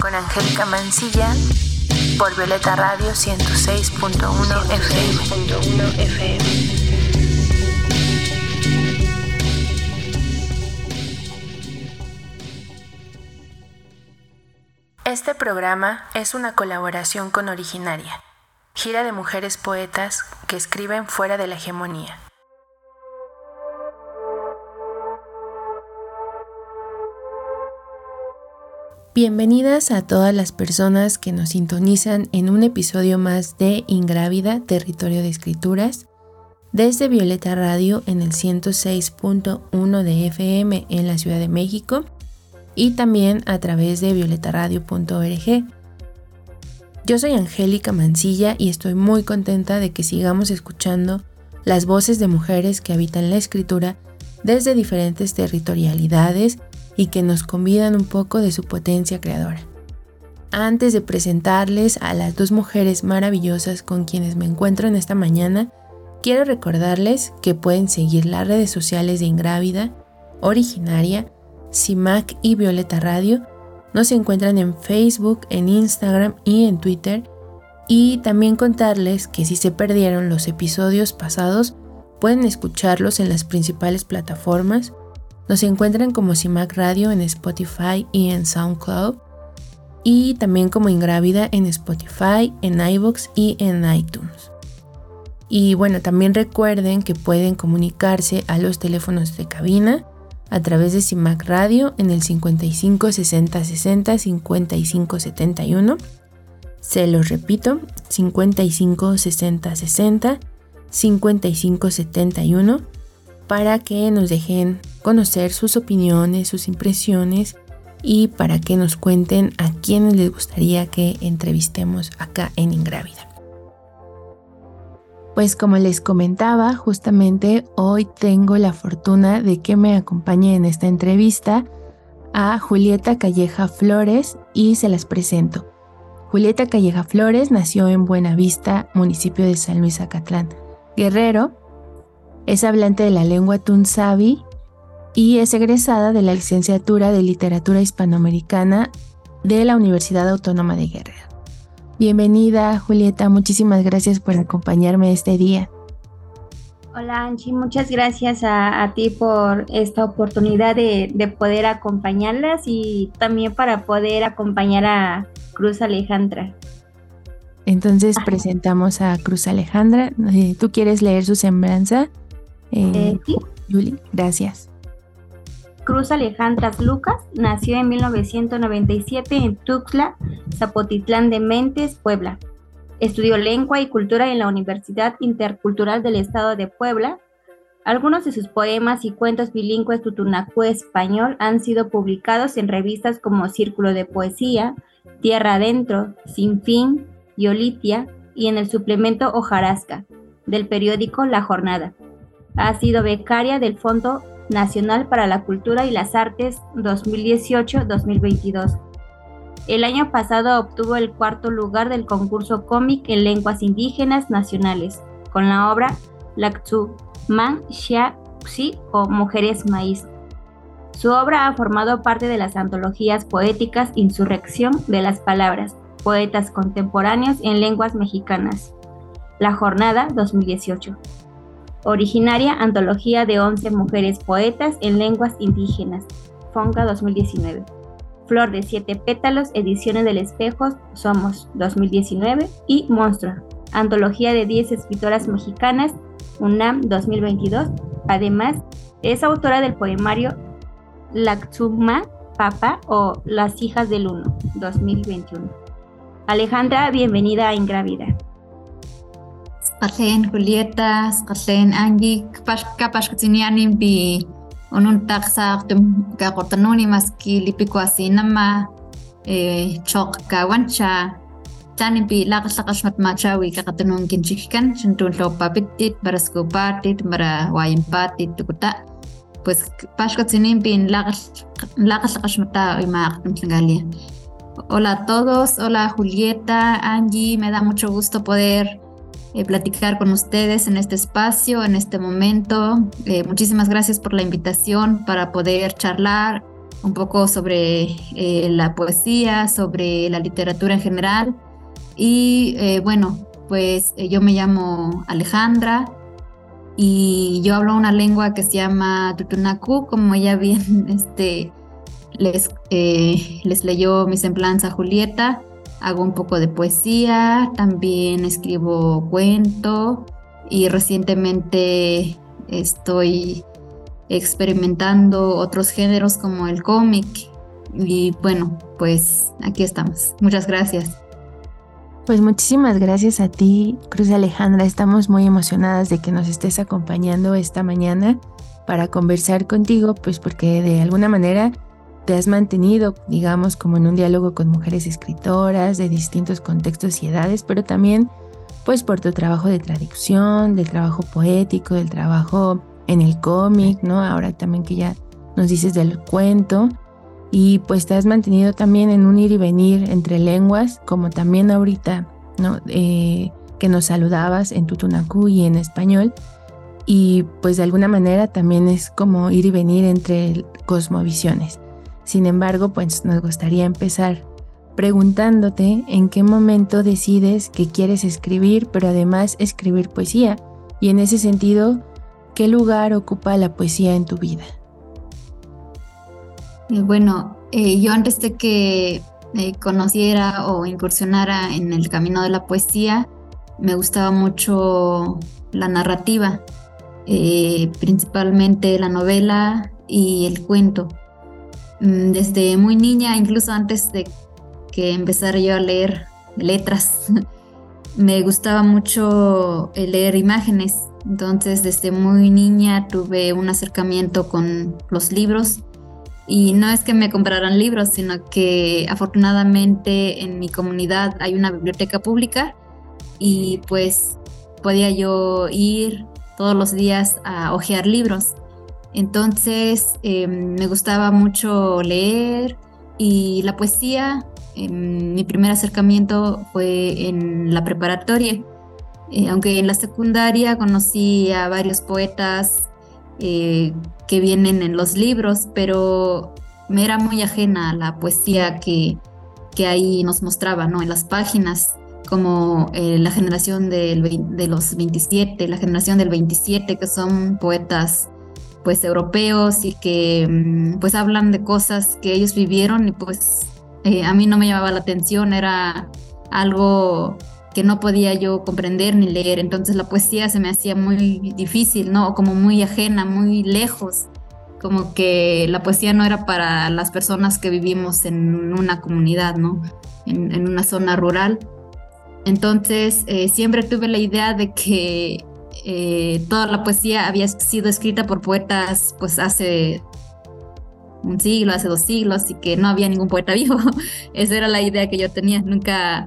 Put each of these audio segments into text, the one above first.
Con Angélica Mancilla por Violeta Radio 106.1 FM. 106.1 FM. Este programa es una colaboración con Originaria, gira de mujeres poetas que escriben fuera de la hegemonía. Bienvenidas a todas las personas que nos sintonizan en un episodio más de Ingrávida, Territorio de Escrituras, desde Violeta Radio en el 106.1 de FM en la Ciudad de México y también a través de violetaradio.org. Yo soy Angélica Mancilla y estoy muy contenta de que sigamos escuchando las voces de mujeres que habitan la escritura desde diferentes territorialidades y que nos convidan un poco de su potencia creadora. Antes de presentarles a las dos mujeres maravillosas con quienes me encuentro en esta mañana, quiero recordarles que pueden seguir las redes sociales de Ingrávida, Originaria, CIMAC y Violeta Radio. Nos encuentran en Facebook, en Instagram y en Twitter. Y también contarles que si se perdieron los episodios pasados, pueden escucharlos en las principales plataformas nos encuentran como CIMAC Radio en Spotify y en SoundCloud. Y también como Ingrávida en Spotify, en iVoox y en iTunes. Y bueno, también recuerden que pueden comunicarse a los teléfonos de cabina a través de CIMAC Radio en el 55 60 60 55 71. Se los repito, 55 60 60 55 71 para que nos dejen conocer sus opiniones, sus impresiones y para que nos cuenten a quienes les gustaría que entrevistemos acá en Ingrávida. Pues como les comentaba, justamente hoy tengo la fortuna de que me acompañe en esta entrevista a Julieta Calleja Flores y se las presento. Julieta Calleja Flores nació en Buenavista, municipio de San Luis Acatlán, Guerrero, es hablante de la lengua tunsavi y es egresada de la licenciatura de Literatura Hispanoamericana de la Universidad Autónoma de Guerrero. Bienvenida, Julieta. Muchísimas gracias por acompañarme este día. Hola, Anchi. Muchas gracias a, ti por esta oportunidad de, de, poder acompañarlas y también para poder acompañar a Cruz Alejandra. Entonces presentamos a Cruz Alejandra. Eh, ¿Tú quieres leer su semblanza? Eh, Yuli, gracias. Cruz Alejandra Lucas nació en 1997 en Tuxtla, Zapotitlán de Mentes, Puebla. Estudió lengua y cultura en la Universidad Intercultural del Estado de Puebla. Algunos de sus poemas y cuentos bilingües tutunacú español han sido publicados en revistas como Círculo de Poesía, Tierra Adentro, Sin Fin, Yolitia y en el suplemento Hojarasca del periódico La Jornada. Ha sido becaria del Fondo Nacional para la Cultura y las Artes 2018-2022. El año pasado obtuvo el cuarto lugar del concurso cómic en lenguas indígenas nacionales, con la obra Laktsu Man Xia o Mujeres Maíz. Su obra ha formado parte de las antologías poéticas Insurrección de las Palabras, Poetas Contemporáneos en Lenguas Mexicanas, La Jornada 2018 originaria antología de 11 mujeres poetas en lenguas indígenas, Fonga 2019. Flor de Siete Pétalos, Ediciones del Espejo, Somos 2019 y Monstruo, antología de 10 escritoras mexicanas, UNAM 2022. Además, es autora del poemario Laxuma Papa o Las hijas del Uno 2021. Alejandra, bienvenida a Ingravida. Qatlen Julieta, qatlen Angie, kapashkutinianin pi unun taqsaq kaqutanuni maski lipikuasinama eh, chok kawancha tanimpi laqaslaqaxmat machawi kaqatunun kinchikkan chintun papitit para skupatit para wayimpatit tukuta pues pashkatzinimpi laqaslaqaxmata imaqtumtlangalia Hola a todos, hola Julieta, Angie, me da mucho gusto poder eh, platicar con ustedes en este espacio, en este momento. Eh, muchísimas gracias por la invitación para poder charlar un poco sobre eh, la poesía, sobre la literatura en general. Y bueno, pues yo me llamo Alejandra y yo hablo una lengua que se llama Tutunacu, como ya bien este, les, les leyó mi semblanza Julieta hago un poco de poesía, también escribo cuento y recientemente estoy experimentando otros géneros como el cómic. Y bueno, pues aquí estamos. Muchas gracias. Pues muchísimas gracias a ti, Cruz Alejandra. Estamos muy emocionadas de que nos estés acompañando esta mañana para conversar contigo, pues porque de alguna manera te has mantenido, digamos, como en un diálogo con mujeres escritoras de distintos contextos y edades, pero también pues por tu trabajo de traducción, del trabajo poético, del trabajo en el cómic, ¿no? Ahora también que ya nos dices del cuento. Y pues te has mantenido también en un ir y venir entre lenguas, como también ahorita, ¿no? Eh, que nos saludabas en tutunacú y en español. Y pues de alguna manera también es como ir y venir entre cosmovisiones. Sin embargo, pues nos gustaría empezar preguntándote en qué momento decides que quieres escribir, pero además escribir poesía. Y en ese sentido, ¿qué lugar ocupa la poesía en tu vida? Eh, bueno, eh, yo antes de que eh, conociera o incursionara en el camino de la poesía, me gustaba mucho la narrativa, principalmente la novela y el cuento. Mm, desde muy niña, incluso antes de que empezara yo a leer letras, me gustaba mucho leer imágenes. Entonces, desde muy niña tuve un acercamiento con los libros. Y no es que me compraran libros, sino que afortunadamente en mi comunidad hay una biblioteca pública y pues podía yo ir todos los días a hojear libros. Entonces em, me gustaba mucho leer y la poesía. Em, mi primer acercamiento fue en la preparatoria, eh, aunque en la secundaria conocí a varios poetas eh, que vienen en los libros, pero me era muy ajena la poesía que, que ahí nos mostraba, ¿no? En las páginas, como eh, la generación del, de los 27, la generación del 27, que son poetas pues europeos y que mm, pues hablan de cosas que ellos vivieron y pues eh, a mí no me llamaba la atención, era algo que no podía yo comprender ni leer, entonces la poesía se me hacía muy difícil, ¿no? Como muy ajena, muy lejos, como que la poesía no era para las personas que vivimos en una comunidad, ¿no? En, una zona rural. Entonces eh, siempre tuve la idea de que eh, toda la poesía había sido escrita por poetas pues hace un siglo, hace dos siglos y que no había ningún poeta vivo. Esa era la idea que yo tenía. Nunca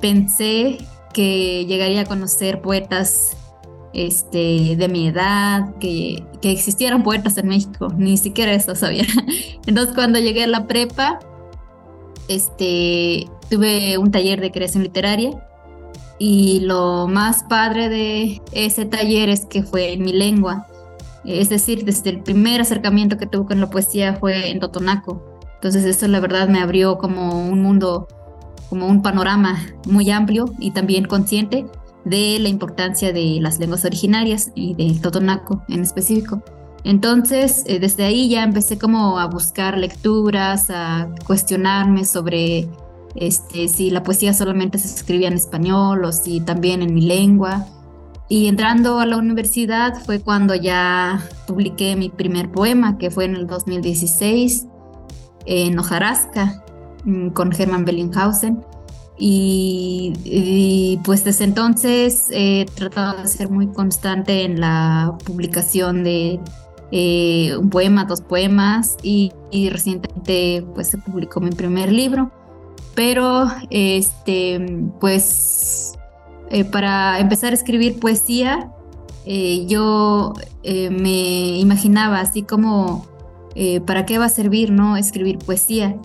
pensé que llegaría a conocer poetas este, de mi edad, que, que existieran poetas en México, ni siquiera eso sabía. Entonces cuando llegué a la prepa, este, tuve un taller de creación literaria y lo más padre de ese taller es que fue en mi lengua. Es decir, desde el primer acercamiento que tuve con la poesía fue en Totonaco. Entonces eso la verdad me abrió como un mundo, como un panorama muy amplio y también consciente de la importancia de las lenguas originarias y del Totonaco en específico. Entonces, eh, desde ahí ya empecé como a buscar lecturas, a cuestionarme sobre este, si la poesía solamente se escribía en español o si también en mi lengua. Y entrando a la universidad fue cuando ya publiqué mi primer poema, que fue en el 2016, en Hojarasca, mm, con Hermann Bellinghausen. Y, pues desde entonces he tratado de ser muy constante en la publicación de eh, un poema, dos poemas y, y, recientemente pues se publicó mi primer libro pero este, pues eh, para empezar a escribir poesía, eh, yo eh, me imaginaba así como, ¿para qué va a servir, no? Escribir poesía.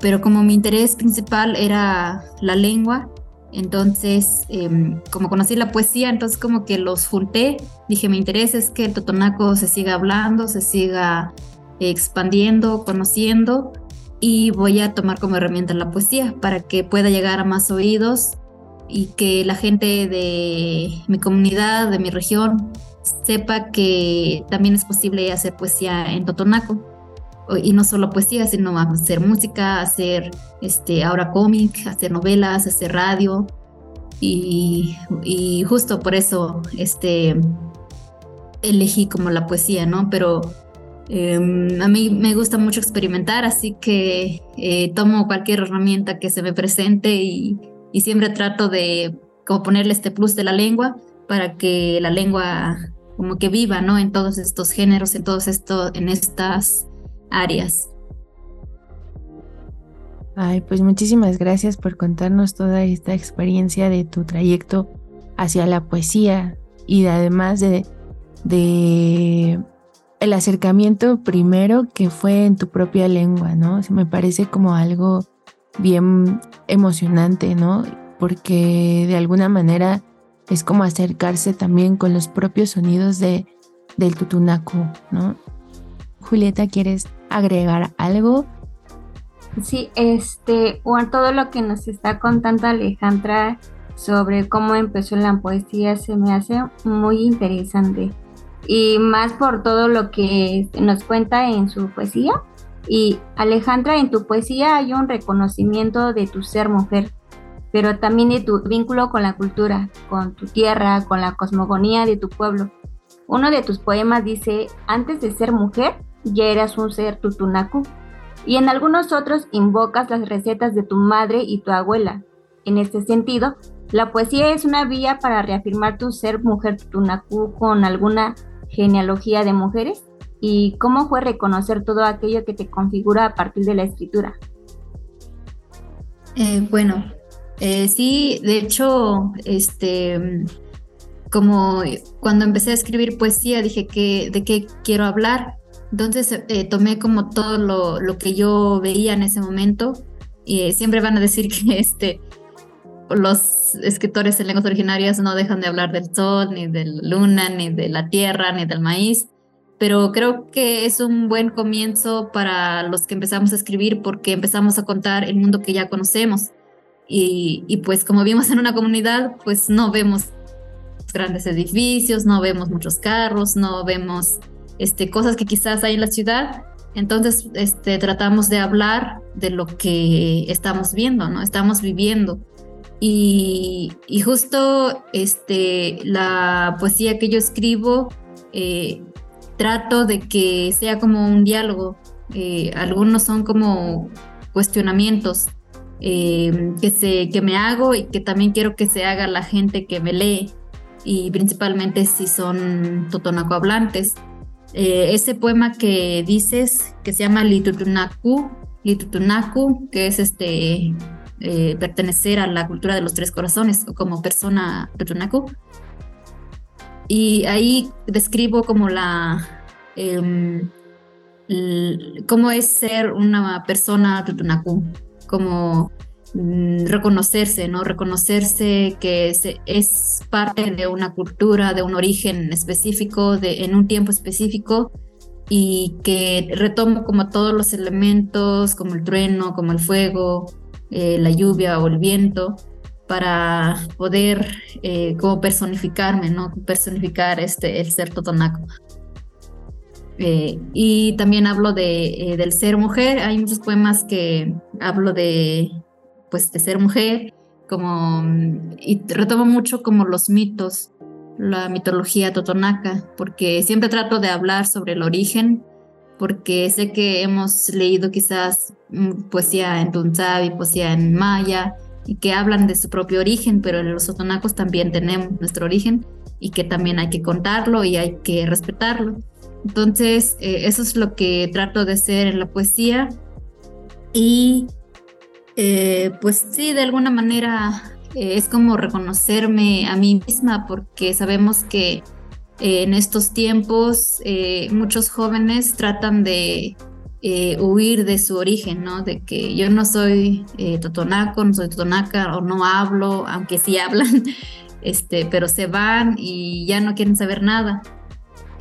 Pero como mi interés principal era la lengua, entonces, em, como conocí la poesía, entonces como que los junté. Dije, mi interés es que el totonaco se siga hablando, se siga expandiendo, conociendo y voy a tomar como herramienta la poesía para que pueda llegar a más oídos y que la gente de mi comunidad, de mi región, sepa que también es posible hacer poesía en Totonaco. Y no solo poesía, sino hacer música, hacer este, ahora cómic, hacer novelas, hacer radio. Y, y, justo por eso este, elegí como la poesía, ¿no? Pero Em, a mí me gusta mucho experimentar, así que eh, tomo cualquier herramienta que se me presente y, siempre trato de como ponerle este plus de la lengua para que la lengua como que viva, ¿no? En todos estos géneros, en todos estos, en estas áreas. Ay, pues muchísimas gracias por contarnos toda esta experiencia de tu trayecto hacia la poesía y además de, de el acercamiento primero que fue en tu propia lengua, ¿no? me parece como algo bien emocionante, ¿no? Porque de alguna manera es como acercarse también con los propios sonidos de, del tutunaco, ¿no? Julieta, ¿quieres agregar algo? Sí, este, bueno, todo lo que nos está contando Alejandra sobre cómo empezó la poesía se me hace muy interesante y más por todo lo que nos cuenta en su poesía. Y Alejandra, en tu poesía hay un reconocimiento de tu ser mujer, pero también de tu vínculo con la cultura, con tu tierra, con la cosmogonía de tu pueblo. Uno de tus poemas dice, antes de ser mujer, ya eras un ser tutunacu. Y en algunos otros invocas las recetas de tu madre y tu abuela. En este sentido, la poesía es una vía para reafirmar tu ser mujer tutunacu con alguna genealogía de mujeres y cómo fue reconocer todo aquello que te configura a partir de la escritura. Eh, bueno, eh, sí, de hecho, este, como cuando empecé a escribir poesía dije que de qué quiero hablar, entonces eh, tomé como todo lo, lo, que yo veía en ese momento y siempre van a decir que este, los escritores en lenguas originarias no dejan de hablar del sol, ni de la luna, ni de la tierra, ni del maíz, pero creo que es un buen comienzo para los que empezamos a escribir porque empezamos a contar el mundo que ya conocemos. Y, pues como vivimos en una comunidad, pues no vemos grandes edificios, no vemos muchos carros, no vemos este, cosas que quizás hay en la ciudad. Entonces, este, tratamos de hablar de lo que estamos viendo, ¿no? Estamos viviendo. Y, justo este, la poesía que yo escribo, eh, trato de que sea como un diálogo. Eh, algunos son como cuestionamientos eh, que, se, que me hago y que también quiero que se haga la gente que me lee, y principalmente si son totonaco hablantes. ese poema que dices, que se llama Litutunaku, Litutunaku, que es este eh, pertenecer a la cultura de los tres corazones o como persona Tutunaku. Y ahí describo como la, em, cómo es ser una persona Tutunaku, como mm, reconocerse, ¿no? Reconocerse que es parte de una cultura, de un origen específico, de, en un tiempo específico y que retomo como todos los elementos, como el trueno, como el fuego, eh, la lluvia o el viento para poder eh, personificarme, ¿no? Personificar este, el ser totonaco. Eh, y también hablo de, del ser mujer. Hay muchos poemas que hablo de, pues, de ser mujer, como, y retomo mucho como los mitos, la mitología totonaca, porque siempre trato de hablar sobre el origen porque sé que hemos leído quizás mm, poesía en Tunzabi, poesía en Maya, y que hablan de su propio origen, pero los otonacos también tenemos nuestro origen y que también hay que contarlo y hay que respetarlo. Entonces, eh, eso es lo que trato de hacer en la poesía y Eh, pues sí, de alguna manera eh, es como reconocerme a mí misma porque sabemos que eh, en estos tiempos muchos jóvenes tratan de huir de su origen, ¿no? De que yo no soy totonaco, no soy totonaca o no hablo, aunque sí hablan, este, pero se van y ya no quieren saber nada.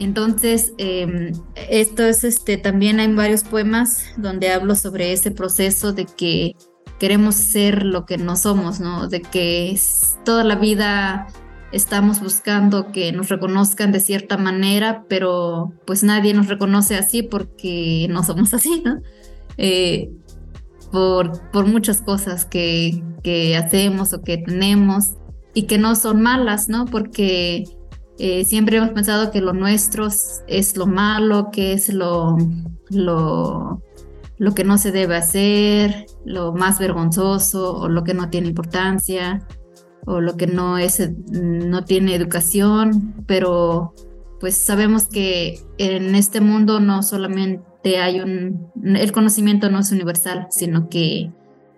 Entonces, em, esto es este, también hay varios poemas donde hablo sobre ese proceso de que queremos ser lo que no somos, ¿no? De que toda la vida estamos buscando que nos reconozcan de cierta manera, pero pues nadie nos reconoce así porque no somos así, ¿no? Eh, por, por muchas cosas que, que hacemos o que tenemos y que no son malas, ¿no? Porque eh, siempre hemos pensado que lo nuestro es lo malo, que es lo, lo, lo que no se debe hacer, lo más vergonzoso o lo que no tiene importancia o lo que no es no tiene educación, pero pues sabemos que en este mundo no solamente hay un el conocimiento no es universal, sino que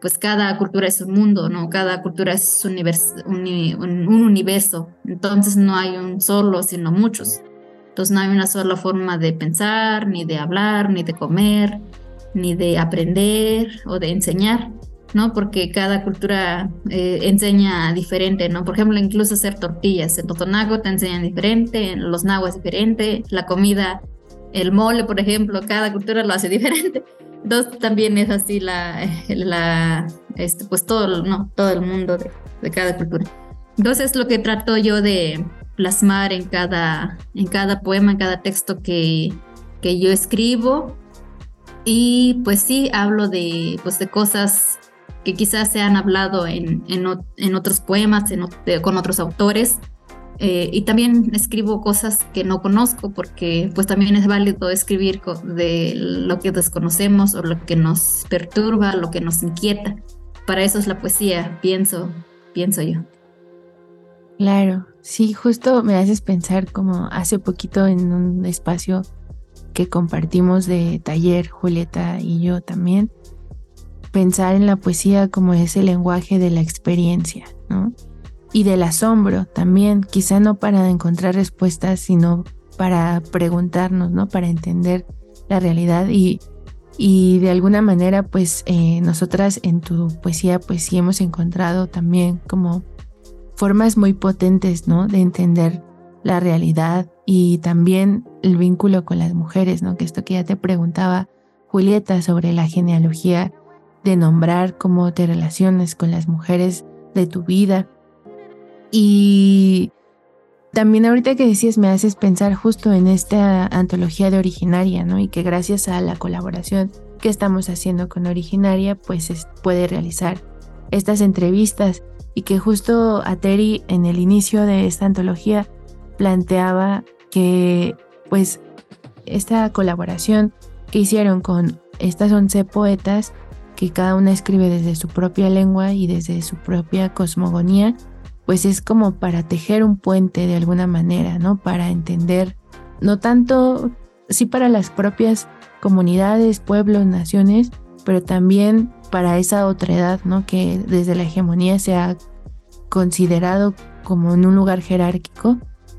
pues cada cultura es un mundo, ¿no? Cada cultura es un, un, universo, entonces no hay un solo, sino muchos. Entonces no hay una sola forma de pensar, ni de hablar, ni de comer, ni de aprender o de enseñar, ¿no? Porque cada cultura eh, enseña diferente, ¿no? Por ejemplo, incluso hacer tortillas. En Totonaco te enseñan diferente, en los nahuas diferente, la comida, el mole, por ejemplo, cada cultura lo hace diferente. Dos también es así la, la este, pues todo, no, todo el mundo de, de cada cultura. Entonces lo que trato yo de plasmar en cada, en cada poema, en cada texto que, que yo escribo. Y pues sí, hablo de, pues, de cosas que quizás se han hablado en, en, en otros poemas, en, con otros autores, eh, y también escribo cosas que no conozco porque pues también es válido escribir de lo que desconocemos o lo que nos perturba, lo que nos inquieta. Para eso es la poesía, pienso, pienso yo. Claro, sí, justo me haces pensar como hace poquito en un espacio que compartimos de taller, Julieta y yo también, pensar en la poesía como ese lenguaje de la experiencia, ¿no? y del asombro también, quizá no para encontrar respuestas, sino para preguntarnos, ¿no? Para entender la realidad y, y de alguna manera, pues eh, nosotras en tu poesía, pues sí hemos encontrado también como formas muy potentes, ¿no? De entender la realidad y también el vínculo con las mujeres, ¿no? Que esto que ya te preguntaba Julieta sobre la genealogía de nombrar cómo te relacionas con las mujeres de tu vida y también ahorita que decías me haces pensar justo en esta antología de Originaria, ¿no? Y que gracias a la colaboración que estamos haciendo con Originaria, pues se puede realizar estas entrevistas y que justo a Terry en el inicio de esta antología planteaba que pues esta colaboración que hicieron con estas 11 poetas que cada una escribe desde su propia lengua y desde su propia cosmogonía, pues es como para tejer un puente de alguna manera, ¿no? Para entender, no tanto, sí para las propias comunidades, pueblos, naciones, pero también para esa otra edad, ¿no? Que desde la hegemonía se ha considerado como en un lugar jerárquico,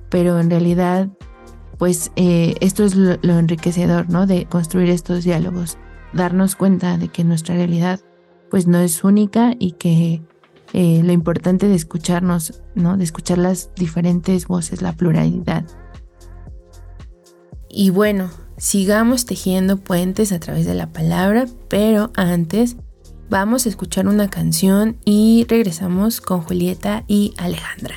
pero en realidad, pues eh, esto es lo, lo enriquecedor, ¿no? De construir estos diálogos, darnos cuenta de que nuestra realidad, pues no es única y que eh, lo importante de escucharnos, ¿no? De escuchar las diferentes voces, la pluralidad. Y bueno, sigamos tejiendo puentes a través de la palabra, pero antes vamos a escuchar una canción y regresamos con Julieta y Alejandra.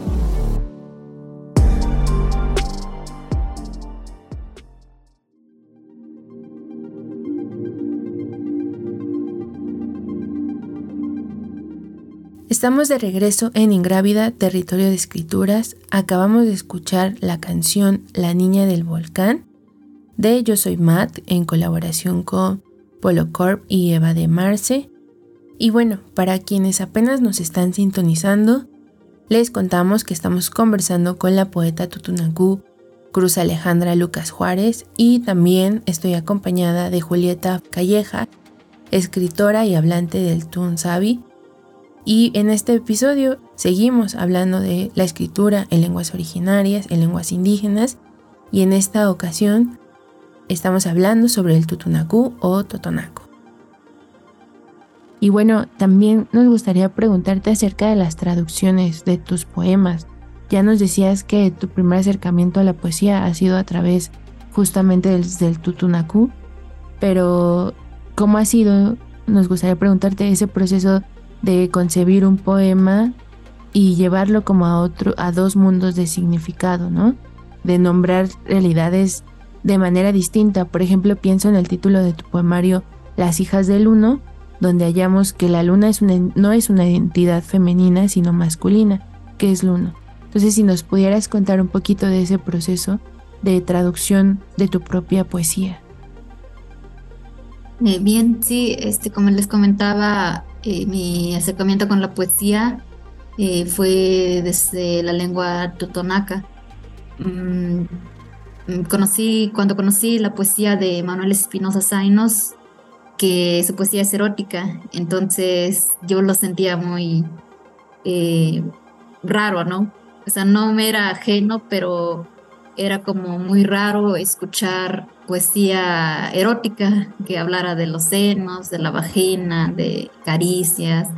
Estamos de regreso en Ingrávida, Territorio de Escrituras. Acabamos de escuchar la canción La Niña del Volcán de Yo Soy Matt en colaboración con Polo Corp y Eva de Marce. Y bueno, para quienes apenas nos están sintonizando, les contamos que estamos conversando con la poeta Tutunacú Cruz Alejandra Lucas Juárez y también estoy acompañada de Julieta Calleja, escritora y hablante del Tun Sabi y en este episodio seguimos hablando de la escritura en lenguas originarias, en lenguas indígenas, y en esta ocasión estamos hablando sobre el tutunacú o totonaco. Y bueno, también nos gustaría preguntarte acerca de las traducciones de tus poemas. Ya nos decías que tu primer acercamiento a la poesía ha sido a través justamente del, del pero ¿cómo ha sido? Nos gustaría preguntarte ese proceso de concebir un poema y llevarlo como a otro, a dos mundos de significado, ¿no? De nombrar realidades de manera distinta. Por ejemplo, pienso en el título de tu poemario Las hijas del uno, donde hallamos que la luna no es una identidad femenina, sino masculina, que es luna. Entonces, si nos pudieras contar un poquito de ese proceso de traducción de tu propia poesía. Eh, bien, sí, este, como les comentaba, eh, mi acercamiento con la poesía eh, fue desde la lengua totonaca. Mm, mm, conocí, cuando conocí la poesía de Manuel Espinosa Zainos, que su poesía es erótica, entonces yo lo sentía muy eh, raro, ¿no? O sea, no me era ajeno, pero era como muy raro escuchar poesía erótica que hablara de los senos, de la vagina, de caricias,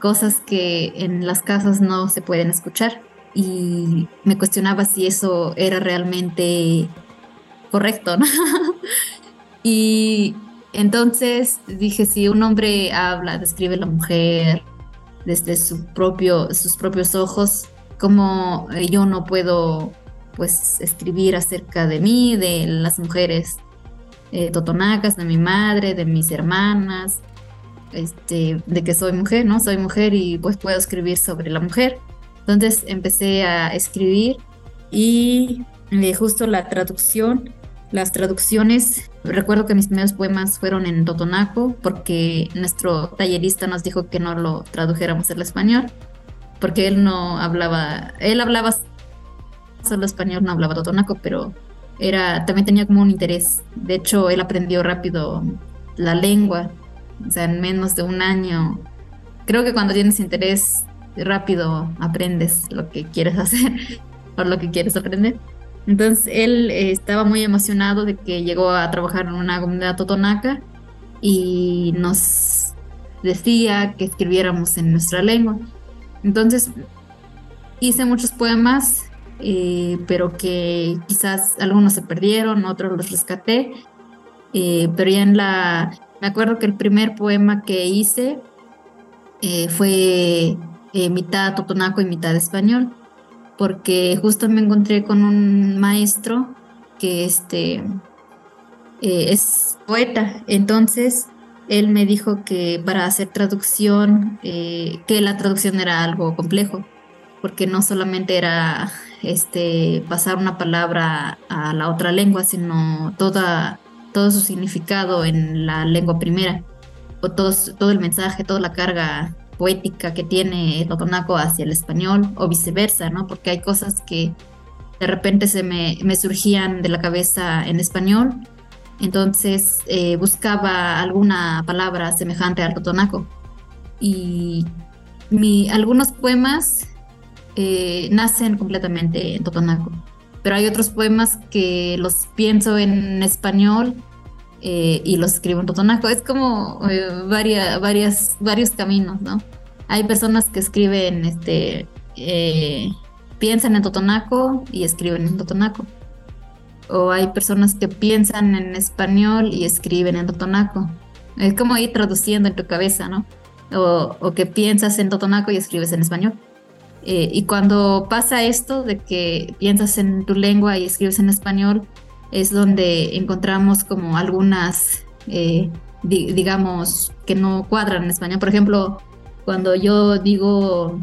cosas que en las casas no se pueden escuchar. Y me cuestionaba si eso era realmente correcto, ¿no? y entonces dije, si un hombre habla, describe a la mujer desde su propio, sus propios ojos, ¿cómo yo no puedo pues escribir acerca de mí, de las mujeres eh, totonacas, de mi madre, de mis hermanas, este, de que soy mujer, ¿no? Soy mujer y pues puedo escribir sobre la mujer. Entonces empecé a escribir y eh, justo la traducción, las traducciones, recuerdo que mis primeros poemas fueron en totonaco porque nuestro tallerista nos dijo que no lo tradujéramos al español porque él no hablaba, él hablaba solo español, no hablaba totonaco, pero era, también tenía como un interés. De hecho, él aprendió rápido la lengua, o sea, en menos de un año. Creo que cuando tienes interés rápido aprendes lo que quieres hacer o lo que quieres aprender. Entonces él eh, estaba muy emocionado de que llegó a trabajar en una comunidad totonaca y nos decía que escribiéramos en nuestra lengua. Entonces hice muchos poemas, eh, pero que quizás algunos se perdieron, otros los rescaté. Eh, pero ya en la... Me acuerdo que el primer poema que hice eh, fue mitad totonaco y mitad español, porque justo me encontré con un maestro que este, es poeta. Entonces él me dijo que para hacer traducción, que la traducción era algo complejo, porque no solamente era este, pasar una palabra a la otra lengua, sino toda, todo su significado en la lengua primera, o todo, todo el mensaje, toda la carga poética que tiene el totonaco hacia el español, o viceversa, ¿no? Porque hay cosas que de repente se me, me surgían de la cabeza en español entonces eh, buscaba alguna palabra semejante al totonaco. Y algunos poemas eh, nacen completamente en totonaco, pero hay otros poemas que los pienso en español eh, y los escribo en totonaco. Es como varias, varias, varios caminos, ¿no? Hay personas que escriben, este, piensan en totonaco y escriben en totonaco o hay personas que piensan en español y escriben en totonaco. Es como ir traduciendo en tu cabeza, ¿no? O, que piensas en totonaco y escribes en español. Eh, y cuando pasa esto de que piensas en tu lengua y escribes en español, es donde encontramos como algunas, eh, digamos, que no cuadran en español. Por ejemplo, cuando yo digo,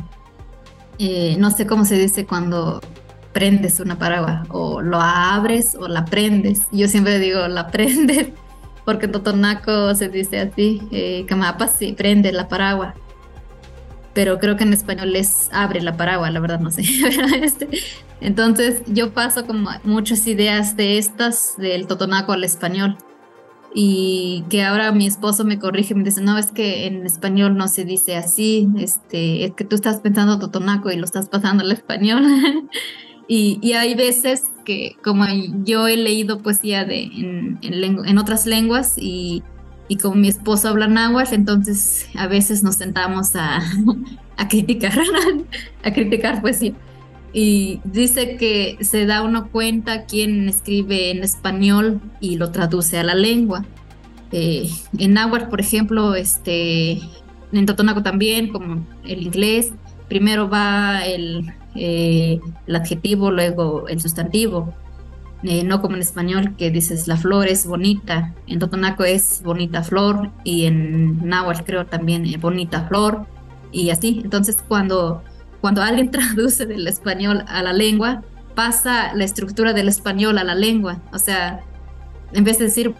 eh, no sé cómo se dice cuando prendes una paraguas, o lo abres o la prendes. Yo siempre digo la prendes, porque en totonaco se dice así, eh, camapas sí, prende la paraguas. Pero creo que en español es abre la paraguas, la verdad no sé. Este, entonces yo paso como muchas ideas de estas del totonaco al español. Y que ahora mi esposo me corrige, me dice, no, es que en español no se dice así, este, es que tú estás pensando totonaco y lo estás pasando al español. Y, hay veces que, como yo he leído poesía de, en, en, otras lenguas y, y, como mi esposo habla náhuatl, entonces a veces nos sentamos a, criticar, a criticar poesía. Y dice que se da uno cuenta quién escribe en español y lo traduce a la lengua. Eh, en náhuatl, por ejemplo, este, en totonaco también, como el inglés, primero va el, eh, el adjetivo, luego el sustantivo. Eh, no como en español que dices la flor es bonita, en totonaco es bonita flor y en náhuatl creo también eh, bonita flor y así. Entonces cuando, cuando alguien traduce del español a la lengua, pasa la estructura del español a la lengua. O sea, en vez de decir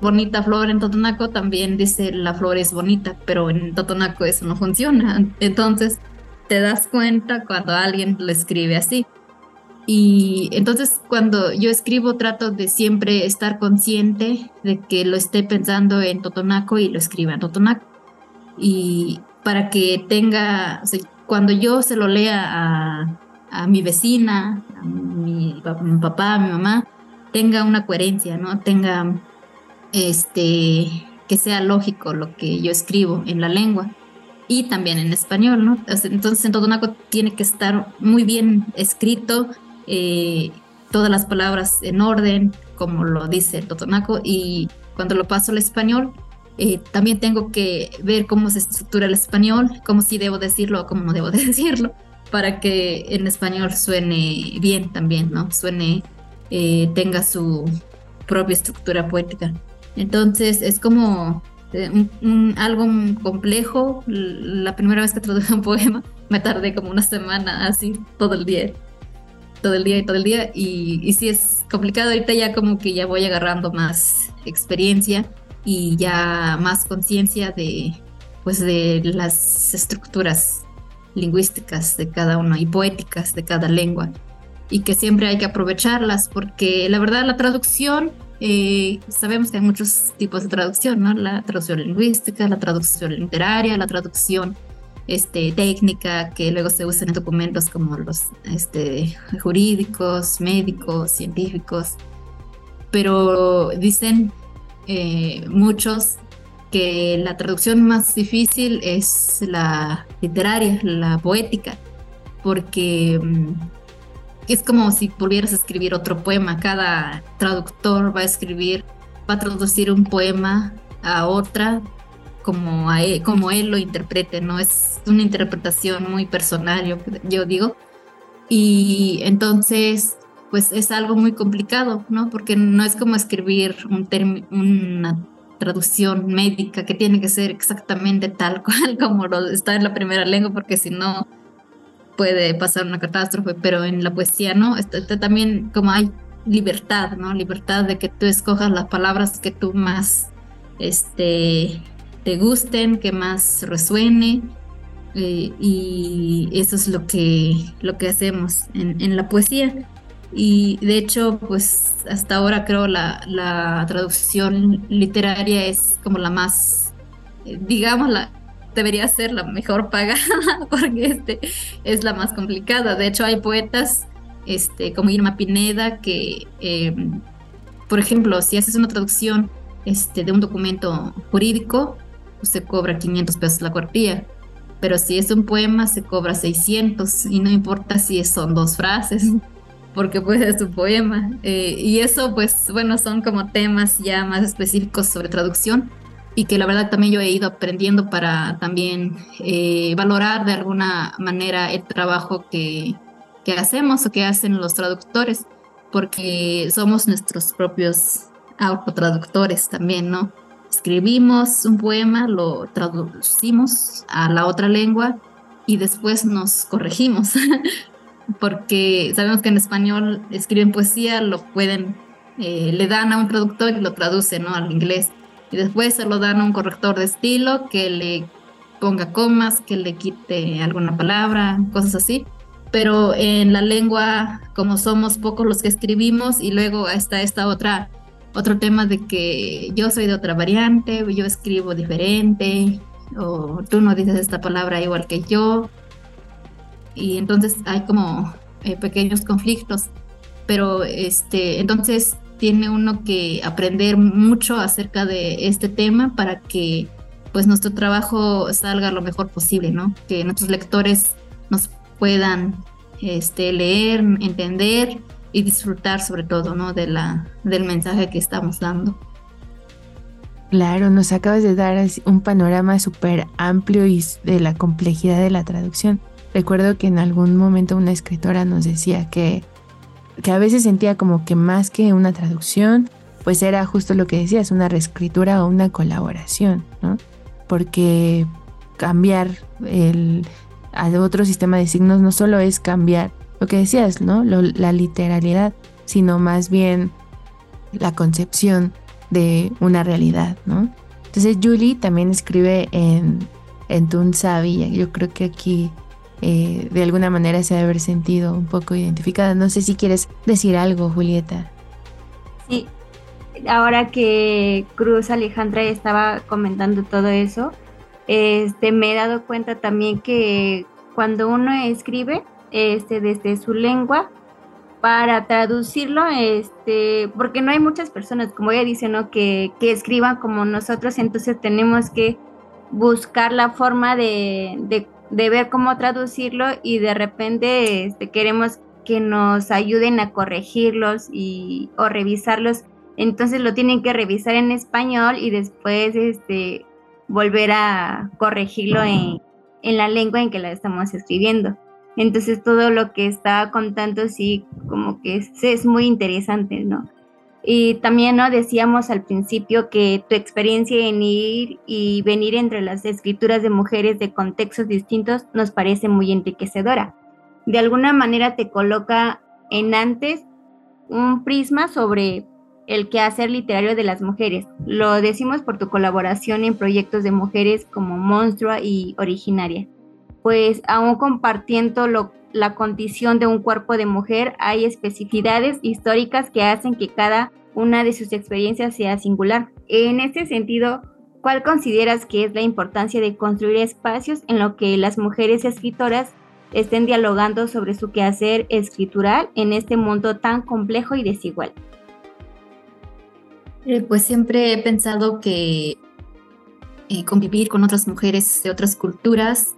bonita flor en totonaco, también dice la flor es bonita, pero en totonaco eso no funciona. Entonces te das cuenta cuando alguien lo escribe así. Y entonces cuando yo escribo trato de siempre estar consciente de que lo esté pensando en totonaco y lo escriba en totonaco. Y para que tenga, cuando yo se lo lea a, mi vecina, a mi, mi, papá, a mi mamá, tenga una coherencia, ¿no? Tenga, este, que sea lógico lo que yo escribo en la lengua y también en español, ¿no? Entonces en Totonaco tiene que estar muy bien escrito, eh, todas las palabras en orden, como lo dice el Totonaco, y cuando lo paso al español, eh, también tengo que ver cómo se estructura el español, cómo sí debo decirlo o cómo no debo decirlo, para que en español suene bien también, ¿no? Suene, eh, tenga su, propia estructura poética. Entonces es como eh, algo complejo. La primera vez que traduje un poema me tardé como una semana así todo el día, todo el día y todo el día. Y, y sí es complicado. Ahorita ya como que ya voy agarrando más experiencia y ya más conciencia de pues de las estructuras lingüísticas de cada uno y poéticas de cada lengua y que siempre hay que aprovecharlas porque la verdad la traducción eh, sabemos que hay muchos tipos de traducción, ¿no? La traducción lingüística, la traducción literaria, la traducción este, técnica que luego se usa en documentos como los este, jurídicos, médicos, científicos. Pero dicen eh, muchos que la traducción más difícil es la literaria, la poética, porque mm, es como si volvieras a escribir otro poema. Cada traductor va a escribir, va a traducir un poema a otra como, a él, como él lo interprete, ¿no? Es una interpretación muy personal, yo, yo digo. Y entonces, pues es algo muy complicado, ¿no? Porque no es como escribir un una traducción médica que tiene que ser exactamente tal cual como lo está en la primera lengua, porque si no, puede pasar una catástrofe, pero en la poesía no, está, también como hay libertad, ¿no? Libertad de que tú escojas las palabras que tú más este, te gusten, que más resuene. Eh, y eso es lo que, lo que hacemos en, en, la poesía. Y de hecho, pues hasta ahora creo la, la traducción literaria es como la más, eh, digamos, la, debería ser la mejor pagada porque este es la más complicada. De hecho, hay poetas este, como Irma Pineda que, em, por ejemplo, si haces una traducción este, de un documento jurídico, se cobra 500 pesos la cuartilla. Pero si es un poema, se cobra 600 y no importa si son dos frases, porque pues es un poema. Eh, y eso, pues bueno, son como temas ya más específicos sobre traducción y que la verdad también yo he ido aprendiendo para también eh, valorar de alguna manera el trabajo que, que hacemos o que hacen los traductores, porque somos nuestros propios autotraductores también, ¿no? Escribimos un poema, lo traducimos a la otra lengua y después nos corregimos, porque sabemos que en español escriben poesía, lo pueden, eh, le dan a un traductor y lo traduce, ¿no? Al inglés y después se lo dan a un corrector de estilo que le ponga comas, que le quite alguna palabra, cosas así. Pero en la lengua, como somos pocos los que escribimos, y luego está esta otra, otro tema de que yo soy de otra variante, yo escribo diferente, o tú no dices esta palabra igual que yo. Y entonces hay como eh, pequeños conflictos. Pero este, entonces tiene uno que aprender mucho acerca de este tema para que pues nuestro trabajo salga lo mejor posible, ¿no? Que nuestros lectores nos puedan este, leer, entender y disfrutar sobre todo, ¿no? De la, del mensaje que estamos dando. Claro, nos acabas de dar un panorama súper amplio y de la complejidad de la traducción. Recuerdo que en algún momento una escritora nos decía que que a veces sentía como que más que una traducción, pues era justo lo que decías, una reescritura o una colaboración, ¿no? Porque cambiar el, al otro sistema de signos no solo es cambiar lo que decías, ¿no? la literalidad, sino más bien la concepción de una realidad, ¿no? Entonces Julie también escribe en, en Tunsavi, yo creo que aquí eh, de alguna manera se debe haber sentido un poco identificada. No sé si quieres decir algo, Julieta. Sí, ahora que Cruz Alejandra estaba comentando todo eso, este, me he dado cuenta también que cuando uno escribe este, desde su lengua, para traducirlo, este, porque no hay muchas personas, como ella dice, ¿no? que, escriban como nosotros, entonces tenemos que buscar la forma de, ver cómo traducirlo y de repente este, queremos que nos ayuden a corregirlos y, o revisarlos. Entonces lo tienen que revisar en español y después este, volver a corregirlo en la lengua en que la estamos escribiendo. Entonces todo lo que estaba contando sí como que es, es muy interesante, ¿no? Y también ¿no? decíamos al principio que tu experiencia en ir y venir entre las escrituras de mujeres de contextos distintos nos parece muy enriquecedora. De alguna manera te coloca en antes un prisma sobre el quehacer literario de las mujeres. Lo decimos por tu colaboración en proyectos de mujeres como Monstrua y Originaria. Pues aún compartiendo la condición de un cuerpo de mujer, hay especificidades históricas que hacen que cada una de sus experiencias sea singular. En este sentido, ¿cuál consideras que es la importancia de construir espacios en lo que las mujeres escritoras estén dialogando sobre su quehacer escritural en este mundo tan complejo y desigual? Eh, pues siempre he pensado que eh, convivir con otras mujeres de otras culturas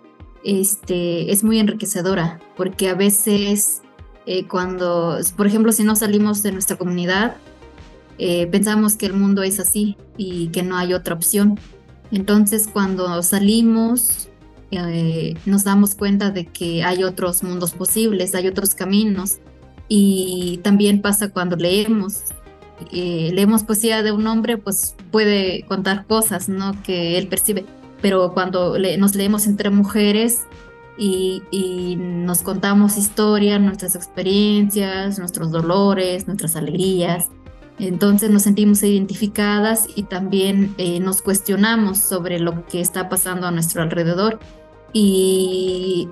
este, es muy enriquecedora, porque a veces eh, cuando, por ejemplo, si no salimos de nuestra comunidad, pensamos que el mundo es así y que no hay otra opción. Entonces cuando salimos nos damos cuenta de que hay otros mundos posibles, hay otros caminos. Y también pasa cuando leemos, eh, leemos poesía de un hombre, pues puede contar cosas, ¿no? Que él percibe. Pero cuando nos leemos entre mujeres y, nos contamos historias, nuestras experiencias, nuestros dolores, nuestras alegrías, entonces nos sentimos identificadas y también eh, nos cuestionamos sobre lo que está pasando a nuestro alrededor. Y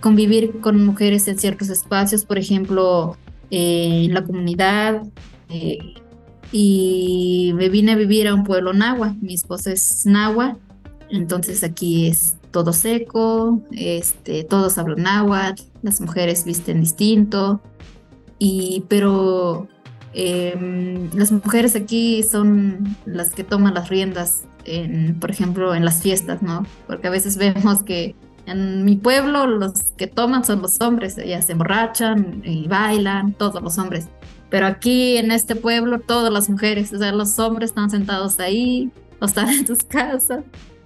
convivir con mujeres en ciertos espacios, por ejemplo, eh, en la comunidad, eh, y me vine a vivir a un pueblo nahua. Mi esposa es nahua, entonces aquí es todo seco, este, todos hablan náhuatl, las mujeres visten distinto, y, pero em, las mujeres aquí son las que toman las riendas, en, por ejemplo, en las fiestas, ¿no? Porque a veces vemos que en mi pueblo los que toman son los hombres, ellas se emborrachan y bailan, todos los hombres. Pero aquí en este pueblo, todas las mujeres, o sea, los hombres están sentados ahí, o están en tus casas,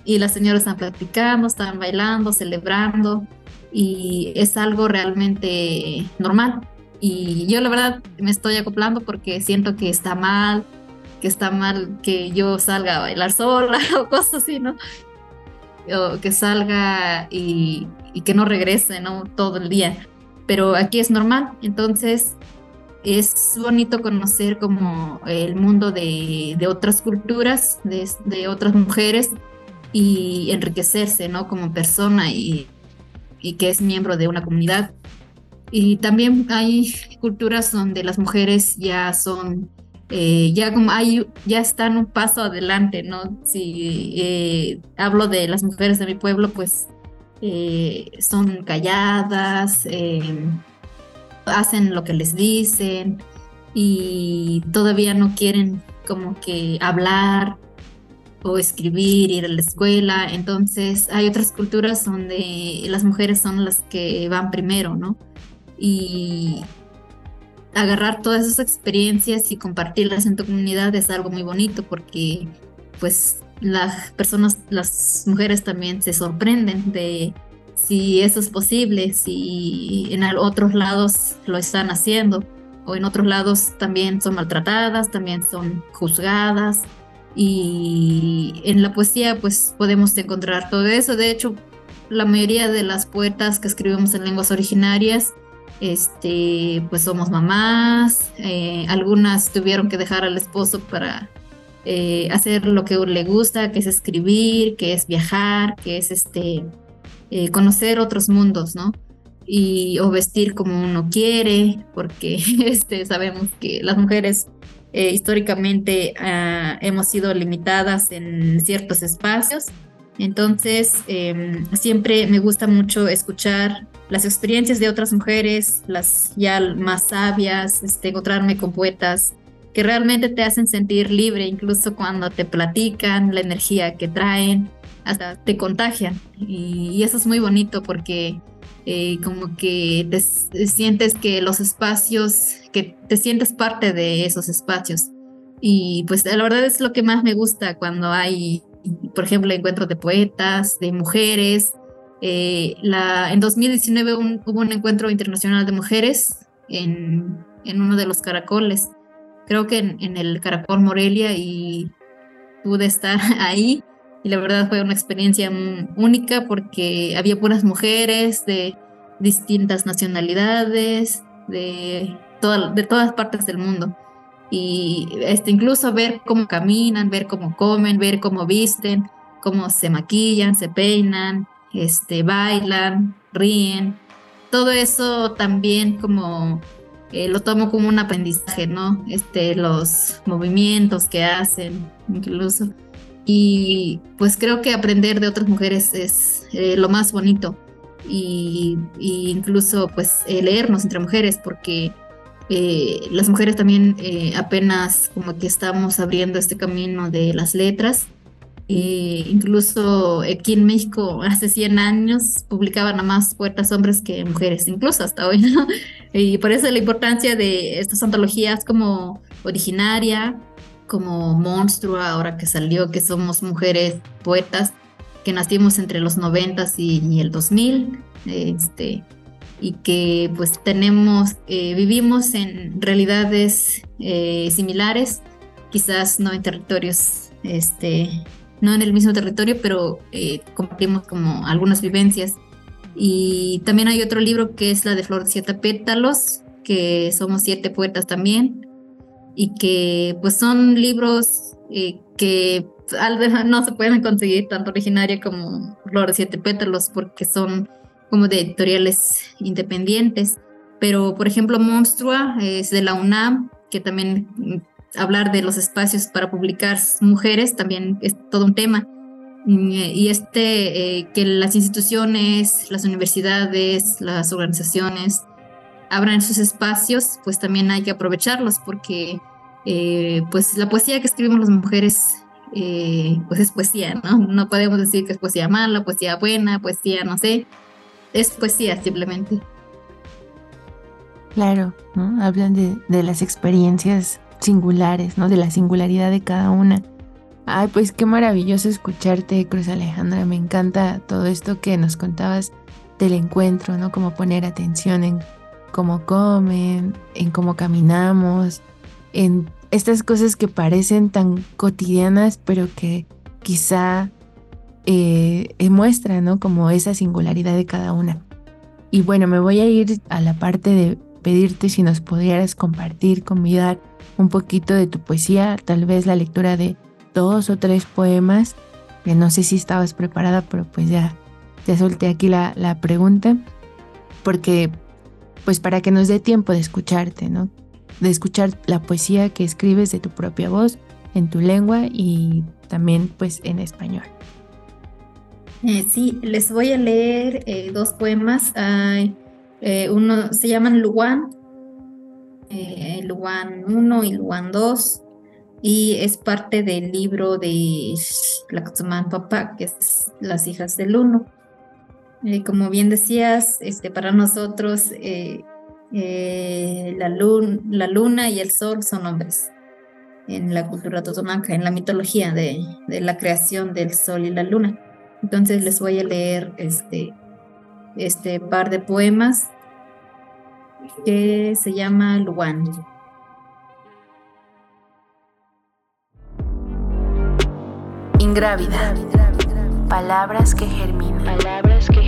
y las señoras están platicando, están bailando, celebrando, y es algo realmente normal. Y yo la verdad me estoy acoplando porque siento que está mal, que está mal que yo salga a bailar sola o cosas así, ¿no? O que salga y, y que no regrese, ¿no? Todo el día. Pero aquí es normal, entonces es bonito conocer como el mundo de, otras culturas, de, otras mujeres y enriquecerse, ¿no? Como persona y, que es miembro de una comunidad. Y también hay culturas donde las mujeres ya son, eh, ya como hay, ya están un paso adelante, ¿no? Si eh, hablo de las mujeres de mi pueblo, pues eh, son calladas, hacen lo que les dicen y todavía no quieren como que hablar escribir, ir a la escuela. Entonces hay otras culturas donde las mujeres son las que van primero, ¿no? Y agarrar todas esas experiencias y compartirlas en tu comunidad es algo muy bonito porque pues las personas, las mujeres también se sorprenden de si eso es posible, si en otros lados lo están haciendo o en otros lados también son maltratadas, también son juzgadas y en la poesía pues podemos encontrar todo eso. De hecho, la mayoría de las poetas que escribimos en lenguas originarias este, pues somos mamás, eh, algunas tuvieron que dejar al esposo para eh, hacer lo que le gusta, que es escribir, que es viajar, que es este, eh, conocer otros mundos, ¿no? Y, o vestir como uno quiere, porque este, sabemos que las mujeres eh, históricamente ah, hemos sido limitadas en ciertos espacios. Entonces, em, siempre me gusta mucho escuchar las experiencias de otras mujeres, las ya más sabias, este, encontrarme con poetas que realmente te hacen sentir libre, incluso cuando te platican la energía que traen, hasta te contagian. Y, eso es muy bonito porque eh, como que te, sientes que los espacios, que te sientes parte de esos espacios. Y pues la verdad es lo que más me gusta cuando hay, por ejemplo, encuentros de poetas, de mujeres. Eh, la, en 2019 hubo un encuentro internacional de mujeres en, en uno de los caracoles creo que en, el Caracol Morelia y pude estar ahí y la verdad fue una experiencia única porque había puras mujeres de distintas nacionalidades, de, de todas partes del mundo. Y este, incluso ver cómo caminan, ver cómo comen, ver cómo visten, cómo se maquillan, se peinan, este, bailan, ríen. Todo eso también como eh, lo tomo como un aprendizaje, ¿no? Este, los movimientos que hacen, incluso. Y pues creo que aprender de otras mujeres es eh, lo más bonito. Y, incluso pues eh, leernos entre mujeres, porque las mujeres también apenas como que estamos abriendo este camino de las letras eh, incluso aquí en México hace 100 años publicaban a más poetas hombres que mujeres, incluso hasta hoy, ¿no? Y por eso la importancia de estas antologías como Originaria, como Monstrua, ahora que salió, que somos mujeres poetas que nacimos entre los 90 y, el 2000, este, y que pues tenemos, eh, vivimos en realidades eh, similares, quizás no en territorios este, no en el mismo territorio, pero eh, compartimos como algunas vivencias. Y también hay otro libro que es la de Flor de Siete Pétalos, que somos siete poetas también, y que pues son libros eh, que no se pueden conseguir tanto originaria como Flor de Siete Pétalos, porque son como de editoriales independientes. Pero, por ejemplo, Monstrua es de la UNAM, que también hablar de los espacios para publicar mujeres también es todo un tema. Mm, y este, eh, que las instituciones, las universidades, las organizaciones abran sus espacios, pues también hay que aprovecharlos porque eh, pues la poesía que escribimos las mujeres eh, pues es poesía, ¿no? No podemos decir que es poesía mala, poesía buena, poesía no sé, es poesía simplemente. Claro, ¿no? Hablan de, de las experiencias singulares, ¿no? De la singularidad de cada una. Ay, pues qué maravilloso escucharte, Cruz Alejandra. Me encanta todo esto que nos contabas del encuentro, ¿no? Como poner atención en cómo comen, en cómo caminamos, en estas cosas que parecen tan cotidianas, pero que quizá eh, muestran, ¿no? Como esa singularidad de cada una. Y bueno, me voy a ir a la parte de pedirte si nos pudieras compartir, convidar un poquito de tu poesía, tal vez la lectura de dos o tres poemas, que no sé si estabas preparada, pero pues ya, ya solté aquí la, la pregunta, porque pues para que nos dé tiempo de escucharte, ¿no? De escuchar la poesía que escribes de tu propia voz, en tu lengua y también pues en español. Eh, sí, les voy a leer eh, dos poemas. Eh, uno se llaman Luan Luan 1 y Luan 2 y es parte del libro de Laxman Papá, que es Las hijas del uno. Como bien decías, este, para nosotros eh, la, la, luna y el sol son hombres en la cultura totonaca, en la mitología de, de, la creación del sol y la luna. Entonces les voy a leer este, este par de poemas que se llama Luan. Ingrávida. Palabras que germinan. Palabras que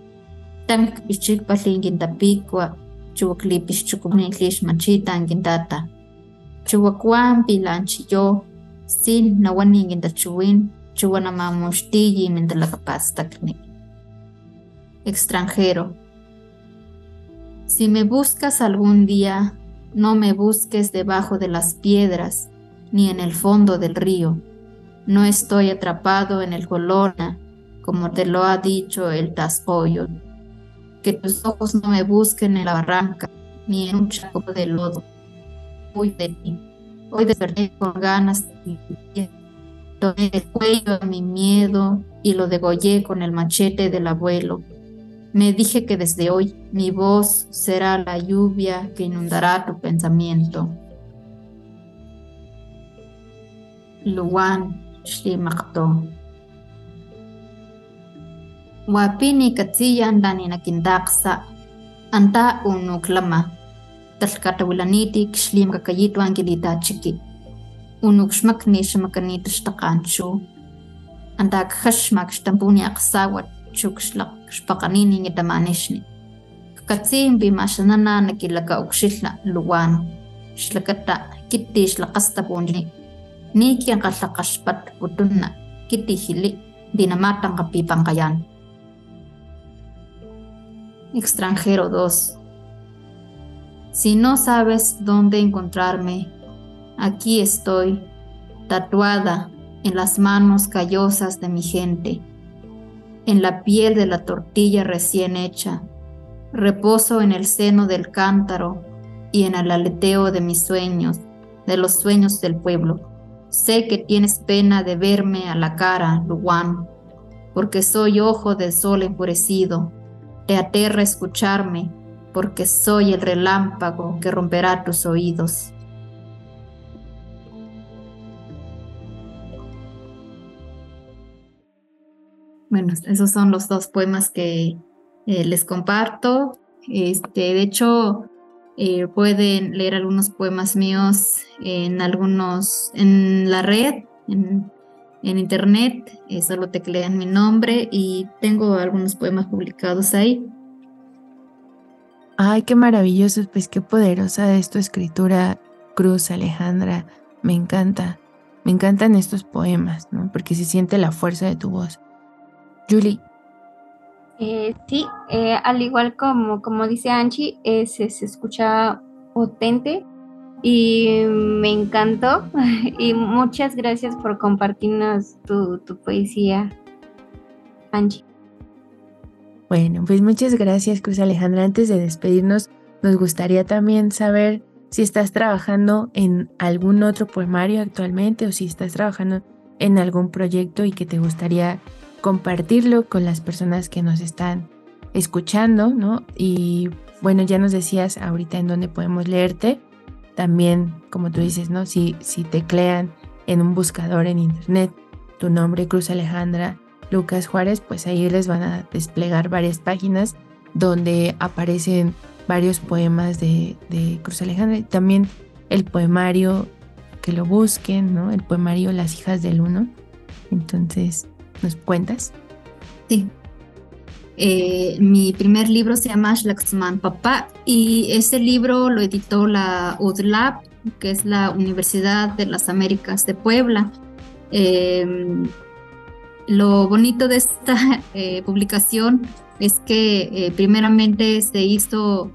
Tang pichik palingin tapikwa. Chuwakli pichukumin klish machita ang gintata. Chuwakuan pilanchiyo, sin nawanin chuwin, chuwanamamushtiyi mentalakapastakni. Extranjero. Si me buscas algún día, no me busques debajo de las piedras, ni en el fondo del río. No estoy atrapado en el colona, como te lo ha dicho el Taspoyo. Que tus ojos no me busquen en la barranca, ni en un chaco de lodo. Hoy de ti. Hoy desperté con ganas de Tomé el cuello a mi miedo y lo degollé con el machete del abuelo. Me dije que desde hoy mi voz será la lluvia que inundará tu pensamiento. Luan Shlimakto. wapini katsiyan lani nakindaksa anta unuklama talkatawilanitik xlim kakayitwan kilitachiki unuk xmakni xmakanita xtakganchu anta kjaxmak xtampuni akgsawat chuk xlak xpakganini ngitamanixni kakatsin pimaxanana nakilakauxilha luwan. Xlakata kiti xlakgastapunni ni kinkgalhakgaxpat putuna kiti jili dinamatankgapipankgayan Extranjero 2. Si no sabes dónde encontrarme, aquí estoy, tatuada en las manos callosas de mi gente en la piel de la tortilla recién hecha. Reposo en el seno del cántaro y en el aleteo de mis sueños, de los sueños del pueblo. Sé que tienes pena de verme a la cara, Luwan, porque soy ojo del sol enfurecido. Te aterra escucharme, porque soy el relámpago que romperá tus oídos. Bueno, esos son los dos poemas que eh, les comparto. Este, de hecho, eh, pueden leer algunos poemas míos en algunos, en la red, internet, eh, solo teclean mi nombre y tengo algunos poemas publicados ahí. Ay, qué maravilloso, pues qué poderosa es tu escritura, Cruz Alejandra. Me encanta, me encantan estos poemas, ¿no? Porque se siente la fuerza de tu voz. Julie. Eh, sí, eh, al igual como, como dice Anchi, eh, se, escucha potente y me encantó. y muchas gracias por compartirnos tu, tu poesía, Anchi. Bueno, pues muchas gracias, Cruz Alejandra. Antes de despedirnos, nos gustaría también saber si estás trabajando en algún otro poemario actualmente o si estás trabajando en algún proyecto y que te gustaría compartirlo con las personas que nos están escuchando, ¿no? Y bueno, ya nos decías ahorita en dónde podemos leerte. También, como tú dices, ¿no? Si, si teclean en un buscador en internet tu nombre, Cruz Alejandra Lucas Juárez, pues ahí les van a desplegar varias páginas donde aparecen varios poemas de, de Cruz Alejandra y también el poemario que lo busquen, ¿no? El poemario Las hijas del uno. Entonces, ¿Nos cuentas? Sí. Eh, mi primer libro se llama Shlaxman Papá y ese libro lo editó la UDLAB, que es la Universidad de las Américas de Puebla. Em, lo bonito de esta eh, publicación es que eh, primeramente se hizo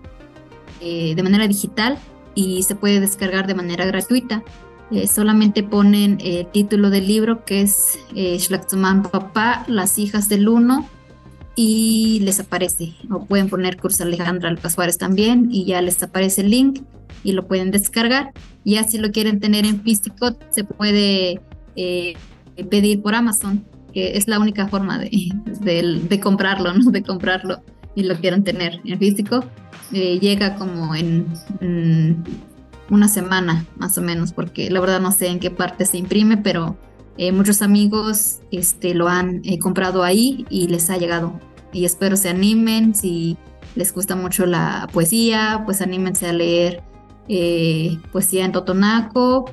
de manera digital y se puede descargar de manera gratuita. Eh, solamente ponen el eh, título del libro que es eh, Papá, las hijas del uno y les aparece. O pueden poner Curso Alejandra Lucas Suárez también y ya les aparece el link y lo pueden descargar. Ya si lo quieren tener en físico se puede eh, pedir por Amazon, que es la única forma de, de, comprarlo, ¿no? De comprarlo y lo quieren tener en físico. llega como en una semana más o menos, porque la verdad no sé en qué parte se imprime, pero eh, muchos amigos este, lo han eh, comprado ahí y les ha llegado. Y espero se animen, si les gusta mucho la poesía, pues anímense a leer eh, poesía en Totonaco.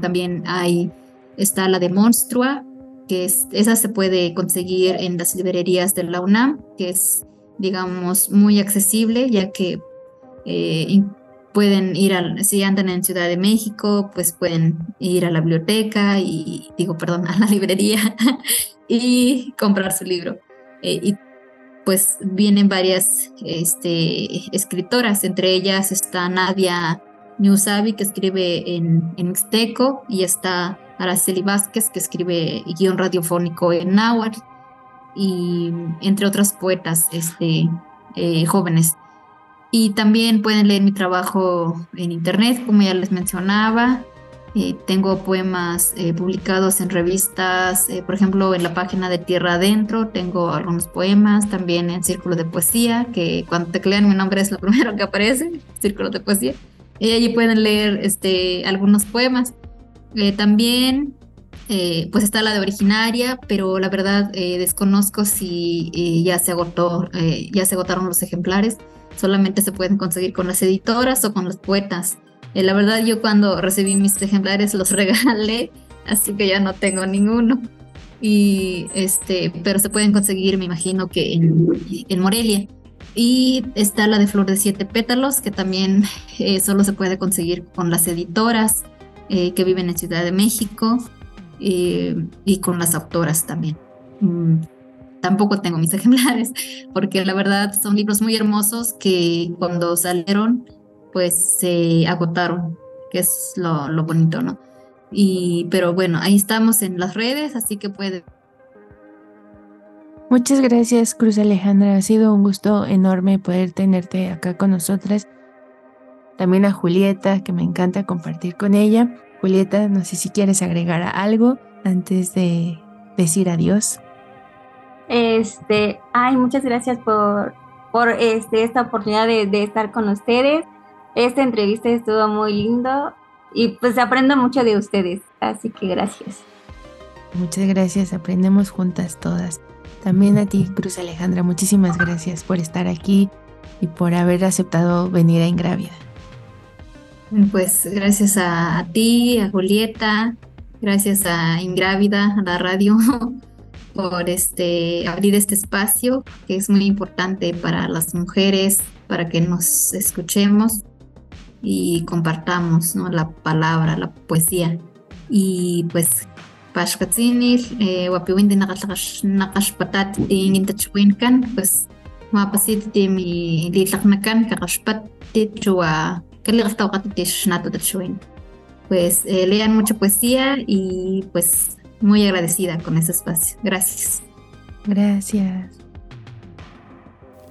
también hay, está la de Monstrua, que es, esa se puede conseguir en las librerías de la UNAM, que es, digamos, muy accesible, ya que pueden ir si andan en Ciudad de México, pues pueden ir a la biblioteca y, digo, perdón, a la librería y comprar su libro. Eh, y pues vienen varias este, escritoras, entre ellas está Nadia Newsabi, que escribe en, en mixteco, y está Araceli Vázquez, que escribe guion radiofónico en náhuatl, y entre otras poetas este, eh, jóvenes. Y también pueden leer mi trabajo en internet, como ya les mencionaba. Eh, tengo poemas eh, publicados en revistas, por ejemplo, en la página de Tierra Adentro tengo algunos poemas, también en Círculo de Poesía, que cuando te teclean mi nombre es lo primero que aparece, Círculo de Poesía. Y allí pueden leer este, algunos poemas. también eh, pues está la de originaria, pero la verdad eh, desconozco si eh, ya se agotó, ya se agotaron los ejemplares. Solamente se pueden conseguir con las editoras o con los poetas. la verdad yo cuando recibí mis ejemplares los regalé, así que ya no tengo ninguno. Y este, pero se pueden conseguir, me imagino que en, en Morelia. Y está la de Flor de Siete Pétalos, que también solo se puede conseguir con las editoras que viven en Ciudad de México. Eh, y con las autoras también. Mm, tampoco tengo mis ejemplares, porque la verdad son libros muy hermosos que cuando salieron, pues se agotaron, que es lo, lo bonito, ¿no? Y, pero bueno, ahí estamos en las redes, así que puede. Muchas gracias, Cruz Alejandra. Ha sido un gusto enorme poder tenerte acá con nosotras. También a Julieta, que me encanta compartir con ella. Julieta, no sé si quieres agregar algo antes de decir adiós. Este, ay, muchas gracias por, por este, esta oportunidad de, de estar con ustedes. Esta entrevista estuvo muy lindo y pues aprendo mucho de ustedes, así que gracias. Muchas gracias, aprendemos juntas todas. También a ti, Cruz Alejandra, muchísimas gracias por estar aquí y por haber aceptado venir a Ingrávida. Pues gracias a, ti, a Julieta, gracias a Ingrávida, a la radio, por este, abrir este espacio que es muy importante para las mujeres, para que nos escuchemos y compartamos la palabra, la poesía. Y pues, eh, Ingintachwinkan, pues, pues eh, lean mucha poesía y pues muy agradecida con ese espacio. Gracias. Gracias.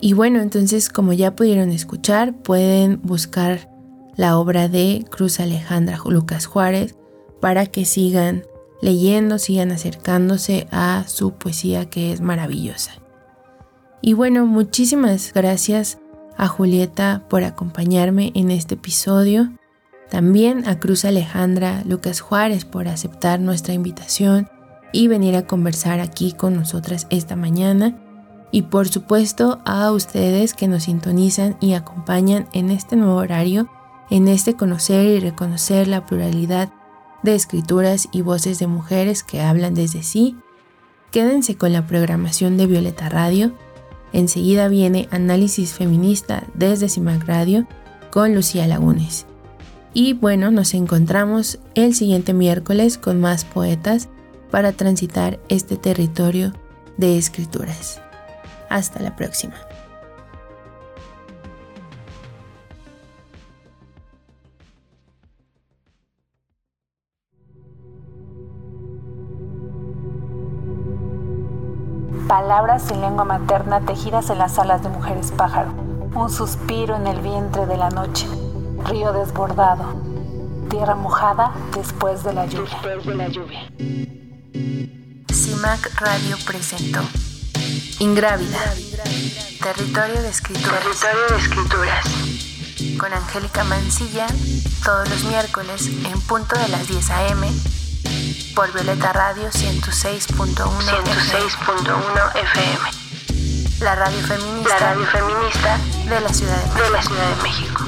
Y bueno, entonces como ya pudieron escuchar, pueden buscar la obra de Cruz Alejandra Lucas Juárez para que sigan leyendo, sigan acercándose a su poesía que es maravillosa. Y bueno, muchísimas gracias a Julieta por acompañarme en este episodio, también a Cruz Alejandra Lucas Juárez por aceptar nuestra invitación y venir a conversar aquí con nosotras esta mañana. Y por supuesto a ustedes que nos sintonizan y acompañan en este nuevo horario, en este conocer y reconocer la pluralidad de escrituras y voces de mujeres que hablan desde sí. Quédense con la programación de Violeta Radio Enseguida viene Análisis Feminista desde CIMAC Radio con Lucía Lagunes. Y bueno, nos encontramos el siguiente miércoles con más poetas para transitar este territorio de escrituras. Hasta la próxima. palabras en lengua materna tejidas en las alas de mujeres pájaro, un suspiro en el vientre de la noche, río desbordado, tierra mojada después de la lluvia. CIMAC Radio presentó Ingrávida, territorio de escrituras. Territorio de escrituras. Con Angélica Mancilla, todos los miércoles en punto de las 10 a.m por Violeta Radio 106.1 FM. La radio feminista, la radio feminista de la Ciudad de México. De la Ciudad de México.